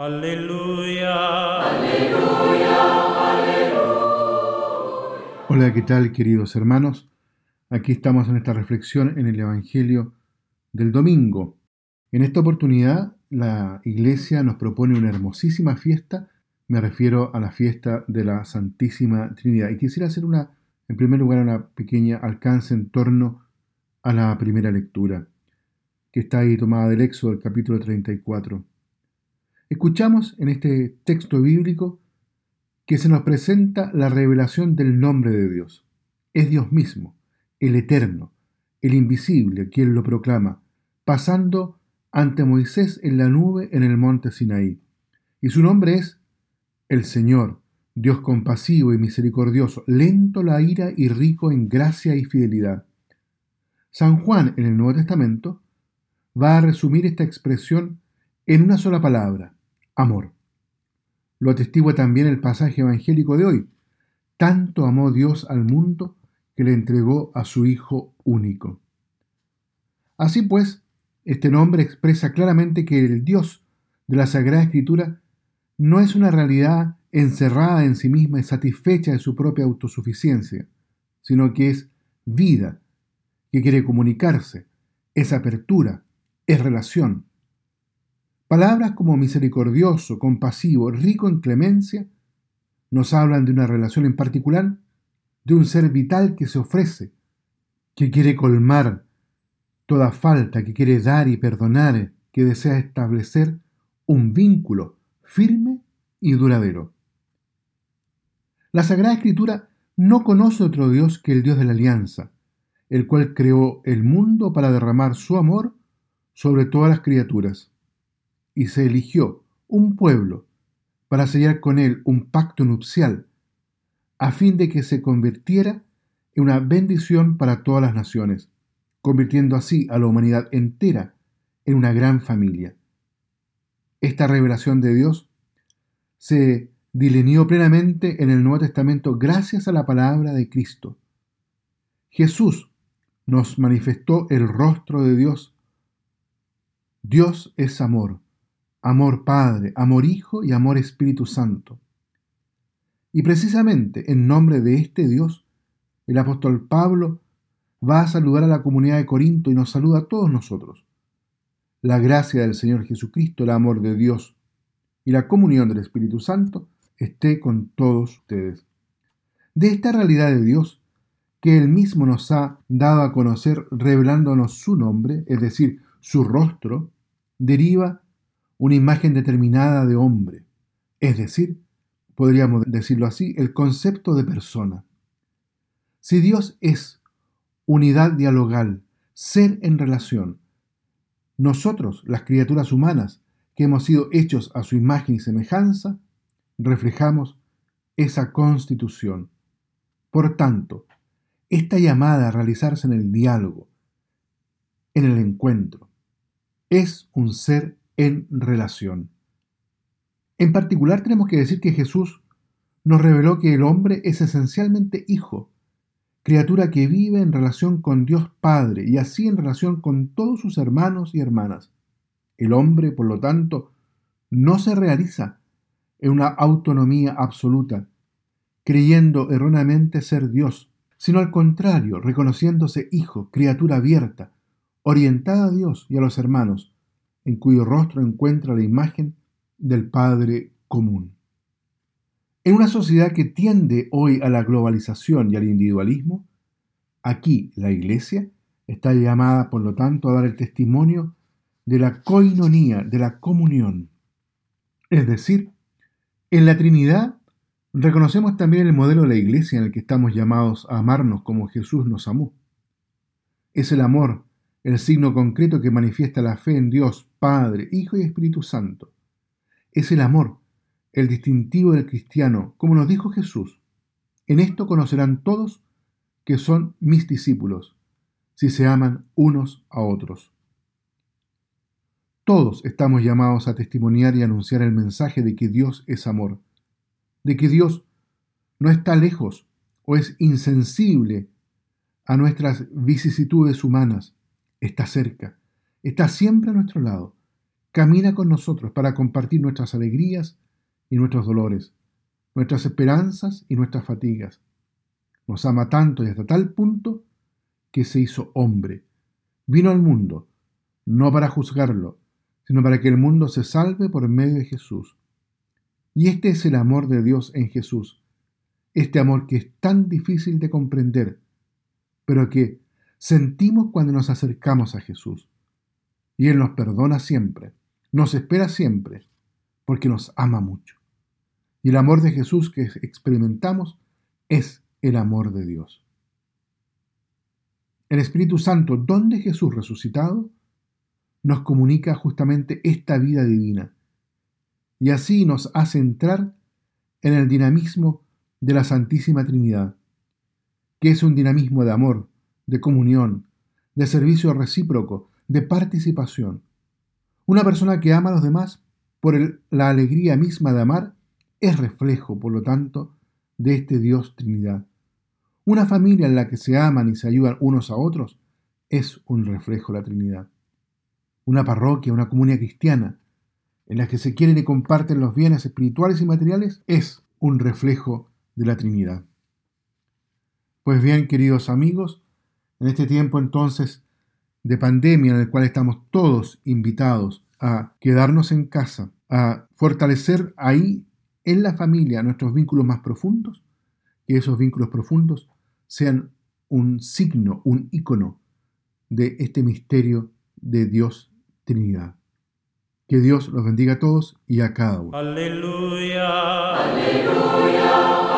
Aleluya. Aleluya. Aleluya. Hola, ¿qué tal queridos hermanos? Aquí estamos en esta reflexión en el Evangelio del domingo. En esta oportunidad la iglesia nos propone una hermosísima fiesta, me refiero a la fiesta de la Santísima Trinidad. Y quisiera hacer una, en primer lugar, una pequeña alcance en torno a la primera lectura, que está ahí tomada del Éxodo, del capítulo 34. Escuchamos en este texto bíblico que se nos presenta la revelación del nombre de Dios. Es Dios mismo, el eterno, el invisible, quien lo proclama, pasando ante Moisés en la nube en el monte Sinaí. Y su nombre es el Señor, Dios compasivo y misericordioso, lento la ira y rico en gracia y fidelidad. San Juan en el Nuevo Testamento va a resumir esta expresión en una sola palabra, amor. Lo atestigua también el pasaje evangélico de hoy. Tanto amó Dios al mundo que le entregó a su Hijo único. Así pues, este nombre expresa claramente que el Dios de la Sagrada Escritura no es una realidad encerrada en sí misma y satisfecha de su propia autosuficiencia, sino que es vida, que quiere comunicarse, es apertura, es relación, Palabras como misericordioso, compasivo, rico en clemencia, nos hablan de una relación en particular, de un ser vital que se ofrece, que quiere colmar toda falta, que quiere dar y perdonar, que desea establecer un vínculo firme y duradero. La Sagrada Escritura no conoce otro Dios que el Dios de la Alianza, el cual creó el mundo para derramar su amor sobre todas las criaturas y se eligió un pueblo para sellar con él un pacto nupcial, a fin de que se convirtiera en una bendición para todas las naciones, convirtiendo así a la humanidad entera en una gran familia. Esta revelación de Dios se delineó plenamente en el Nuevo Testamento gracias a la palabra de Cristo. Jesús nos manifestó el rostro de Dios. Dios es amor amor Padre, amor Hijo y amor Espíritu Santo. Y precisamente en nombre de este Dios, el apóstol Pablo va a saludar a la comunidad de Corinto y nos saluda a todos nosotros. La gracia del Señor Jesucristo, el amor de Dios y la comunión del Espíritu Santo esté con todos ustedes. De esta realidad de Dios, que Él mismo nos ha dado a conocer revelándonos su nombre, es decir, su rostro, deriva una imagen determinada de hombre, es decir, podríamos decirlo así, el concepto de persona. Si Dios es unidad dialogal, ser en relación, nosotros, las criaturas humanas, que hemos sido hechos a su imagen y semejanza, reflejamos esa constitución. Por tanto, esta llamada a realizarse en el diálogo, en el encuentro, es un ser en relación. En particular tenemos que decir que Jesús nos reveló que el hombre es esencialmente hijo, criatura que vive en relación con Dios Padre y así en relación con todos sus hermanos y hermanas. El hombre, por lo tanto, no se realiza en una autonomía absoluta, creyendo erróneamente ser Dios, sino al contrario, reconociéndose hijo, criatura abierta, orientada a Dios y a los hermanos, en cuyo rostro encuentra la imagen del Padre común. En una sociedad que tiende hoy a la globalización y al individualismo, aquí la Iglesia está llamada, por lo tanto, a dar el testimonio de la coinonía, de la comunión. Es decir, en la Trinidad reconocemos también el modelo de la Iglesia en el que estamos llamados a amarnos como Jesús nos amó. Es el amor el signo concreto que manifiesta la fe en Dios, Padre, Hijo y Espíritu Santo. Es el amor, el distintivo del cristiano, como nos dijo Jesús. En esto conocerán todos que son mis discípulos, si se aman unos a otros. Todos estamos llamados a testimoniar y anunciar el mensaje de que Dios es amor, de que Dios no está lejos o es insensible a nuestras vicisitudes humanas, está cerca, está siempre a nuestro lado, camina con nosotros para compartir nuestras alegrías y nuestros dolores, nuestras esperanzas y nuestras fatigas. Nos ama tanto y hasta tal punto que se hizo hombre. Vino al mundo, no para juzgarlo, sino para que el mundo se salve por medio de Jesús. Y este es el amor de Dios en Jesús, este amor que es tan difícil de comprender, pero que sentimos cuando nos acercamos a Jesús. Y Él nos perdona siempre, nos espera siempre, porque nos ama mucho. Y el amor de Jesús que experimentamos es el amor de Dios. El Espíritu Santo, don de Jesús resucitado, nos comunica justamente esta vida divina y así nos hace entrar en el dinamismo de la Santísima Trinidad, que es un dinamismo de amor, de comunión, de servicio recíproco, de participación. Una persona que ama a los demás por la alegría misma de amar es reflejo, por lo tanto, de este Dios Trinidad. Una familia en la que se aman y se ayudan unos a otros es un reflejo de la Trinidad. Una parroquia, una comunidad cristiana, en la que se quieren y comparten los bienes espirituales y materiales, es un reflejo de la Trinidad. Pues bien, queridos amigos, en este tiempo entonces de pandemia en el cual estamos todos invitados a quedarnos en casa, a fortalecer ahí en la familia nuestros vínculos más profundos, que esos vínculos profundos sean un signo, un icono de este misterio de Dios Trinidad. Que Dios los bendiga a todos y a cada uno. Aleluya. Aleluya.